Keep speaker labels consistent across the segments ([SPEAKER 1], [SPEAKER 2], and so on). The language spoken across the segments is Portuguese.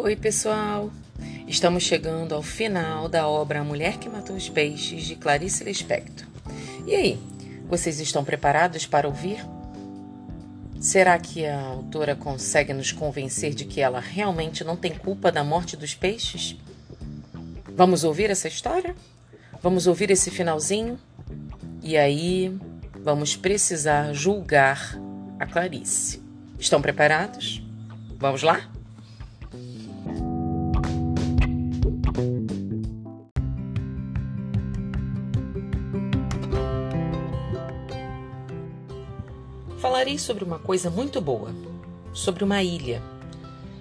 [SPEAKER 1] Oi, pessoal! Estamos chegando ao final da obra A Mulher que Matou os Peixes, de Clarice Lispector. E aí, vocês estão preparados para ouvir? Será que a autora consegue nos convencer de que ela realmente não tem culpa da morte dos peixes? Vamos ouvir essa história? Vamos ouvir esse finalzinho? E aí, vamos precisar julgar a Clarice. Estão preparados? Vamos lá? Falarei sobre uma coisa muito boa, sobre uma ilha.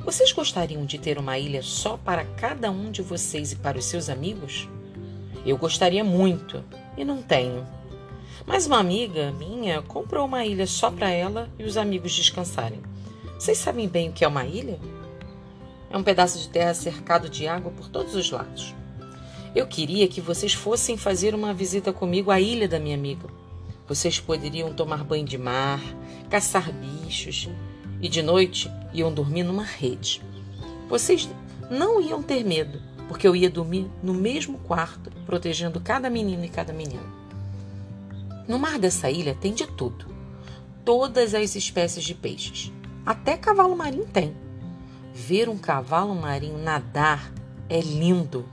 [SPEAKER 1] Vocês gostariam de ter uma ilha só para cada um de vocês e para os seus amigos? Eu gostaria muito e não tenho. Mas uma amiga minha comprou uma ilha só para ela e os amigos descansarem. Vocês sabem bem o que é uma ilha? É um pedaço de terra cercado de água por todos os lados. Eu queria que vocês fossem fazer uma visita comigo à ilha da minha amiga. Vocês poderiam tomar banho de mar, caçar bichos e de noite iam dormir numa rede. Vocês não iam ter medo, porque eu ia dormir no mesmo quarto, protegendo cada menino e cada menina. No mar dessa ilha tem de tudo. Todas as espécies de peixes. Até cavalo marinho tem. Ver um cavalo marinho nadar é lindo.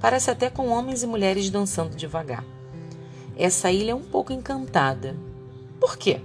[SPEAKER 1] Parece até com homens e mulheres dançando devagar. Essa ilha é um pouco encantada. Por quê?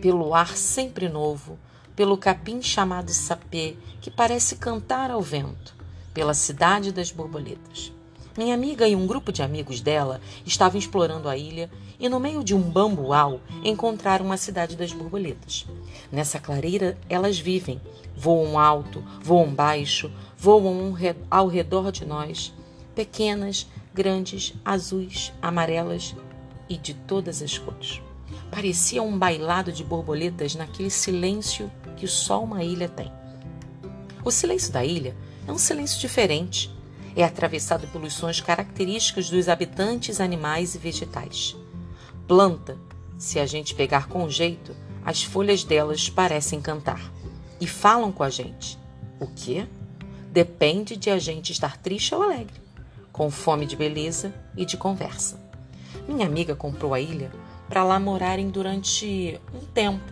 [SPEAKER 1] Pelo ar sempre novo, pelo capim chamado sapê, que parece cantar ao vento, pela cidade das borboletas. Minha amiga e um grupo de amigos dela estavam explorando a ilha e, no meio de um bambual, encontraram uma cidade das borboletas. Nessa clareira, elas vivem, voam alto, voam baixo, voam ao redor de nós, pequenas, grandes, azuis, amarelas e de todas as cores. Parecia um bailado de borboletas naquele silêncio que só uma ilha tem. O silêncio da ilha é um silêncio diferente. É atravessado pelos sons característicos dos habitantes animais e vegetais. Planta, se a gente pegar com jeito, as folhas delas parecem cantar e falam com a gente. O quê? Depende de a gente estar triste ou alegre, com fome de beleza e de conversa. Minha amiga comprou a ilha para lá morarem durante um tempo.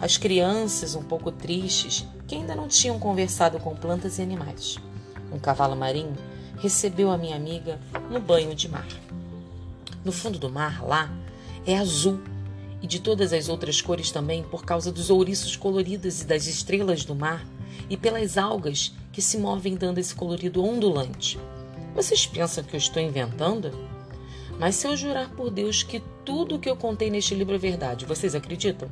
[SPEAKER 1] As crianças, um pouco tristes, que ainda não tinham conversado com plantas e animais. Um cavalo marinho recebeu a minha amiga no banho de mar. No fundo do mar, lá, é azul e de todas as outras cores também por causa dos ouriços coloridos e das estrelas do mar e pelas algas que se movem dando esse colorido ondulante. Vocês pensam que eu estou inventando? Mas se eu jurar por Deus que tudo o que eu contei neste livro é verdade, vocês acreditam?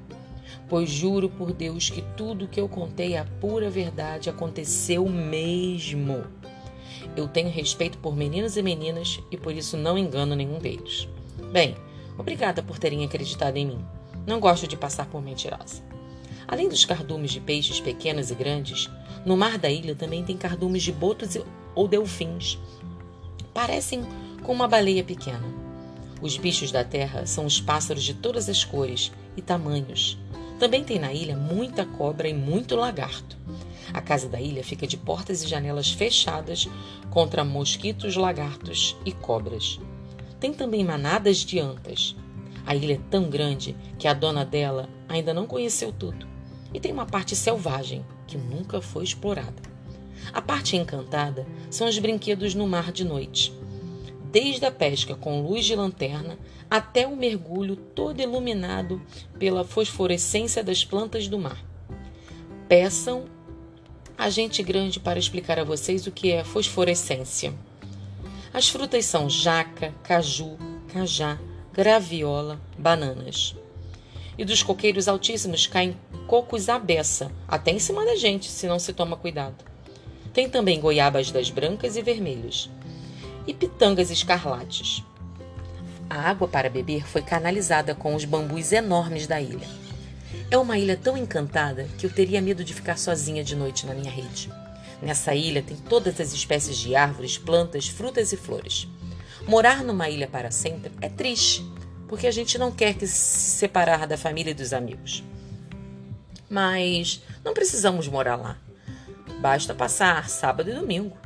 [SPEAKER 1] Pois juro por Deus que tudo o que eu contei é a pura verdade, aconteceu mesmo. Eu tenho respeito por meninos e meninas e por isso não engano nenhum deles. Bem, obrigada por terem acreditado em mim. Não gosto de passar por mentirosa. Além dos cardumes de peixes pequenos e grandes, no mar da ilha também tem cardumes de botos ou delfins. Parecem com uma baleia pequena. Os bichos da terra são os pássaros de todas as cores e tamanhos. Também tem na ilha muita cobra e muito lagarto. A casa da ilha fica de portas e janelas fechadas contra mosquitos, lagartos e cobras. Tem também manadas de antas. A ilha é tão grande que a dona dela ainda não conheceu tudo. E tem uma parte selvagem que nunca foi explorada. A parte encantada são os brinquedos no mar de noite desde a pesca com luz de lanterna até o mergulho todo iluminado pela fosforescência das plantas do mar. Peçam a gente grande para explicar a vocês o que é fosforescência. As frutas são jaca, caju, cajá, graviola, bananas. E dos coqueiros altíssimos caem cocos à beça, até em cima da gente, se não se toma cuidado. Tem também goiabas das brancas e vermelhas e pitangas escarlates. A água para beber foi canalizada com os bambus enormes da ilha. É uma ilha tão encantada que eu teria medo de ficar sozinha de noite na minha rede. Nessa ilha tem todas as espécies de árvores, plantas, frutas e flores. Morar numa ilha para sempre é triste, porque a gente não quer que se separar da família e dos amigos. Mas não precisamos morar lá. Basta passar sábado e domingo.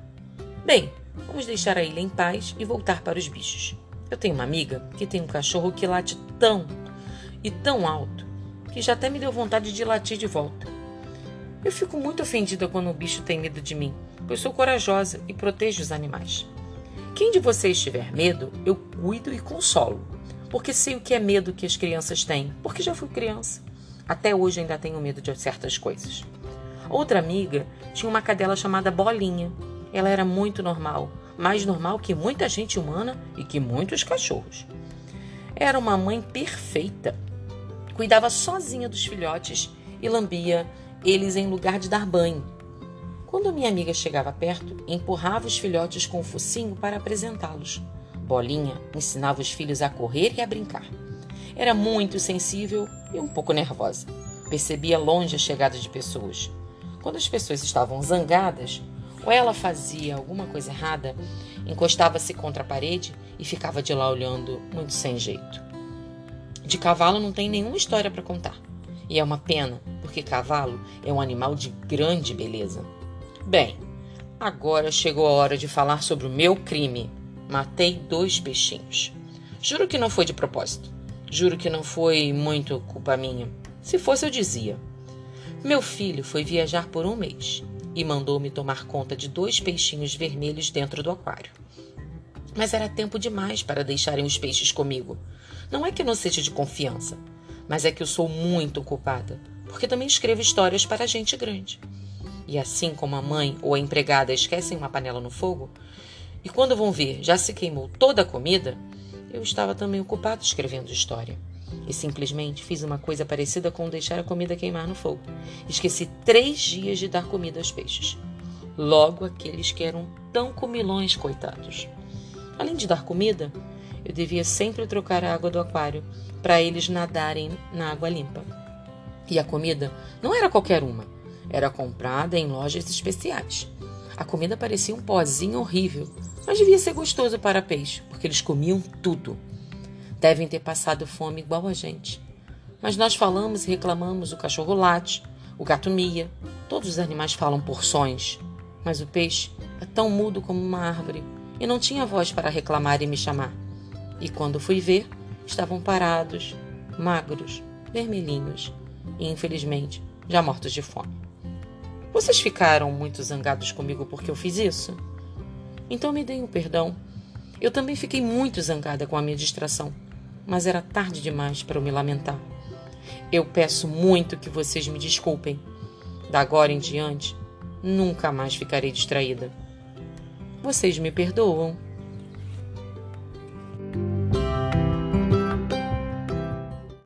[SPEAKER 1] Bem, vamos deixar a ilha em paz e voltar para os bichos. Eu tenho uma amiga que tem um cachorro que late tão e tão alto que já até me deu vontade de latir de volta. Eu fico muito ofendida quando o bicho tem medo de mim, pois sou corajosa e protejo os animais. Quem de vocês tiver medo, eu cuido e consolo, porque sei o que é medo que as crianças têm, porque já fui criança. Até hoje ainda tenho medo de certas coisas. Outra amiga tinha uma cadela chamada Bolinha. Ela era muito normal, mais normal que muita gente humana e que muitos cachorros. Era uma mãe perfeita. Cuidava sozinha dos filhotes e lambia eles em lugar de dar banho. Quando minha amiga chegava perto, empurrava os filhotes com o focinho para apresentá-los. Bolinha ensinava os filhos a correr e a brincar. Era muito sensível e um pouco nervosa. Percebia longe a chegada de pessoas. Quando as pessoas estavam zangadas, ou ela fazia alguma coisa errada, encostava-se contra a parede e ficava de lá olhando muito sem jeito. De cavalo não tem nenhuma história para contar. E é uma pena, porque cavalo é um animal de grande beleza. Bem, agora chegou a hora de falar sobre o meu crime. Matei dois peixinhos. Juro que não foi de propósito. Juro que não foi muito culpa minha. Se fosse, eu dizia. Meu filho foi viajar por um mês e mandou-me tomar conta de dois peixinhos vermelhos dentro do aquário. Mas era tempo demais para deixarem os peixes comigo. Não é que eu não seja de confiança, mas é que eu sou muito culpada, porque também escrevo histórias para gente grande. E assim como a mãe ou a empregada esquecem uma panela no fogo, e quando vão ver já se queimou toda a comida, eu estava também ocupado escrevendo história e simplesmente fiz uma coisa parecida com deixar a comida queimar no fogo. Esqueci três dias de dar comida aos peixes. Logo aqueles que eram tão comilões, coitados. Além de dar comida, eu devia sempre trocar a água do aquário para eles nadarem na água limpa. E a comida não era qualquer uma, era comprada em lojas especiais. A comida parecia um pozinho horrível, mas devia ser gostoso para peixe, porque eles comiam tudo. Devem ter passado fome igual a gente. Mas nós falamos e reclamamos, o cachorro late, o gato mia, todos os animais falam porções. Mas o peixe é tão mudo como uma árvore e não tinha voz para reclamar e me chamar. E quando fui ver, estavam parados, magros, vermelhinhos e, infelizmente, já mortos de fome. Vocês ficaram muito zangados comigo porque eu fiz isso? Então me deem o perdão. Eu também fiquei muito zangada com a minha distração mas era tarde demais para eu me lamentar. Eu peço muito que vocês me desculpem. Da agora em diante, nunca mais ficarei distraída. Vocês me perdoam?